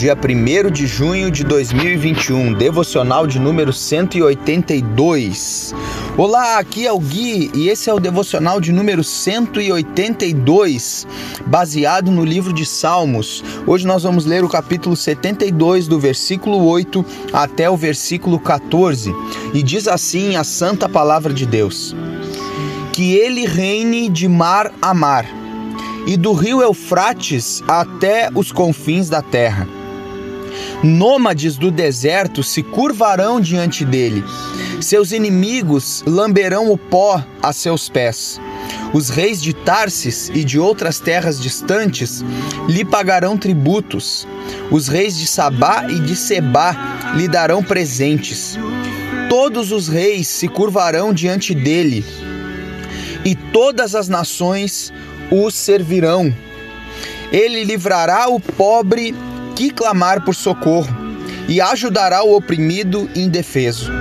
Dia 1 de junho de 2021, devocional de número 182. Olá, aqui é o Gui e esse é o devocional de número 182, baseado no livro de Salmos. Hoje nós vamos ler o capítulo 72, do versículo 8 até o versículo 14, e diz assim a santa palavra de Deus: Que ele reine de mar a mar e do rio Eufrates até os confins da terra Nômades do deserto se curvarão diante dele. Seus inimigos lamberão o pó a seus pés. Os reis de Tarsis e de outras terras distantes lhe pagarão tributos. Os reis de Sabá e de Sebá lhe darão presentes. Todos os reis se curvarão diante dele, e todas as nações o servirão. Ele livrará o pobre que clamar por socorro e ajudará o oprimido e indefeso.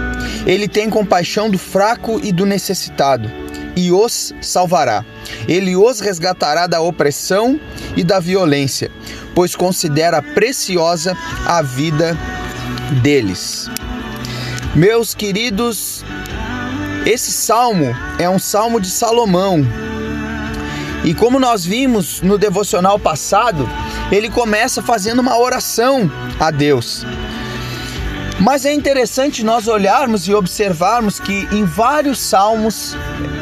Ele tem compaixão do fraco e do necessitado e os salvará. Ele os resgatará da opressão e da violência, pois considera preciosa a vida deles. Meus queridos, esse salmo é um salmo de Salomão. E como nós vimos no devocional passado, ele começa fazendo uma oração a Deus. Mas é interessante nós olharmos e observarmos que em vários salmos,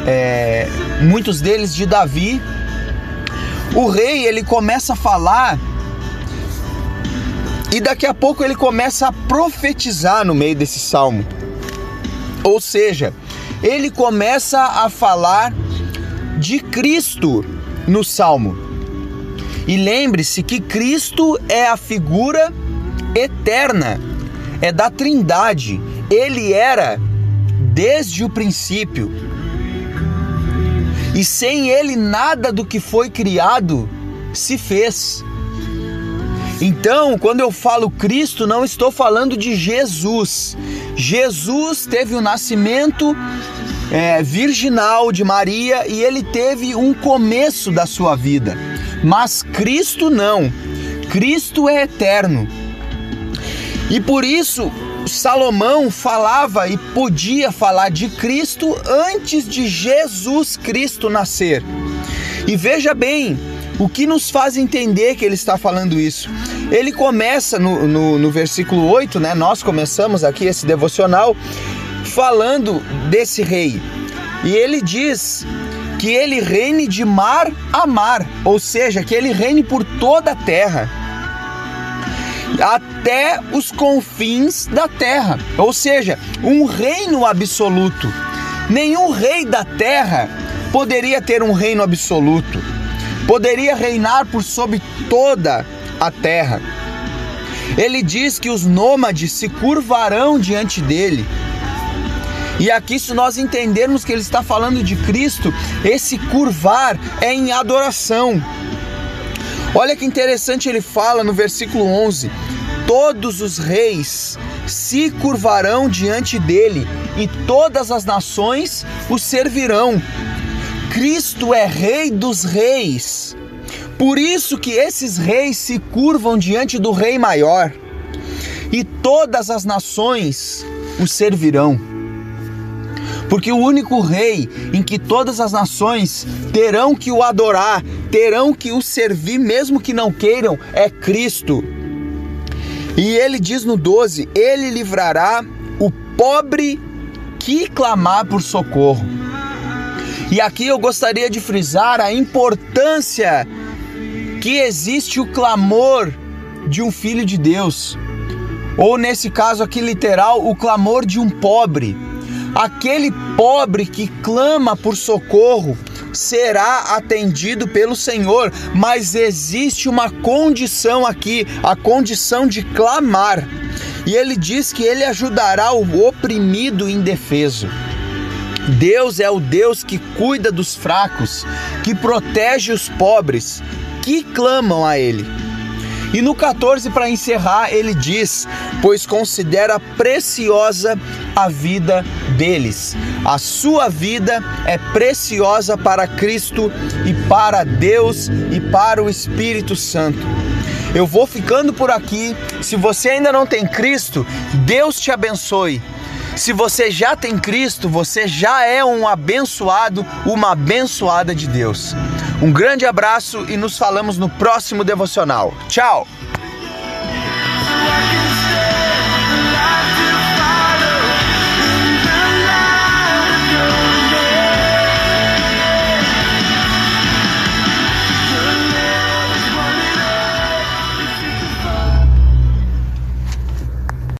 é, muitos deles de Davi, o rei ele começa a falar e daqui a pouco ele começa a profetizar no meio desse salmo. Ou seja, ele começa a falar de Cristo no salmo. E lembre-se que Cristo é a figura eterna, é da Trindade. Ele era desde o princípio. E sem ele nada do que foi criado se fez. Então, quando eu falo Cristo, não estou falando de Jesus. Jesus teve o nascimento é, virginal de Maria e ele teve um começo da sua vida. Mas Cristo não. Cristo é eterno. E por isso Salomão falava e podia falar de Cristo antes de Jesus Cristo nascer. E veja bem, o que nos faz entender que ele está falando isso? Ele começa no, no, no versículo 8, né? Nós começamos aqui esse devocional falando desse rei. E ele diz que ele reine de mar a mar, ou seja, que ele reine por toda a terra, até os confins da terra, ou seja, um reino absoluto. Nenhum rei da terra poderia ter um reino absoluto, poderia reinar por sobre toda a terra. Ele diz que os nômades se curvarão diante dele e aqui, se nós entendermos que ele está falando de Cristo, esse curvar é em adoração. Olha que interessante ele fala no versículo 11: Todos os reis se curvarão diante dele e todas as nações o servirão. Cristo é Rei dos Reis. Por isso que esses reis se curvam diante do Rei maior e todas as nações o servirão porque o único rei em que todas as nações terão que o adorar, terão que o servir, mesmo que não queiram, é Cristo. E ele diz no 12: Ele livrará o pobre que clamar por socorro. E aqui eu gostaria de frisar a importância que existe o clamor de um filho de Deus. Ou nesse caso aqui literal, o clamor de um pobre. Aquele pobre que clama por socorro será atendido pelo Senhor, mas existe uma condição aqui, a condição de clamar. E ele diz que ele ajudará o oprimido indefeso. Deus é o Deus que cuida dos fracos, que protege os pobres, que clamam a Ele. E no 14, para encerrar, ele diz: Pois considera preciosa a vida deles. A sua vida é preciosa para Cristo e para Deus e para o Espírito Santo. Eu vou ficando por aqui. Se você ainda não tem Cristo, Deus te abençoe. Se você já tem Cristo, você já é um abençoado, uma abençoada de Deus. Um grande abraço e nos falamos no próximo devocional. Tchau!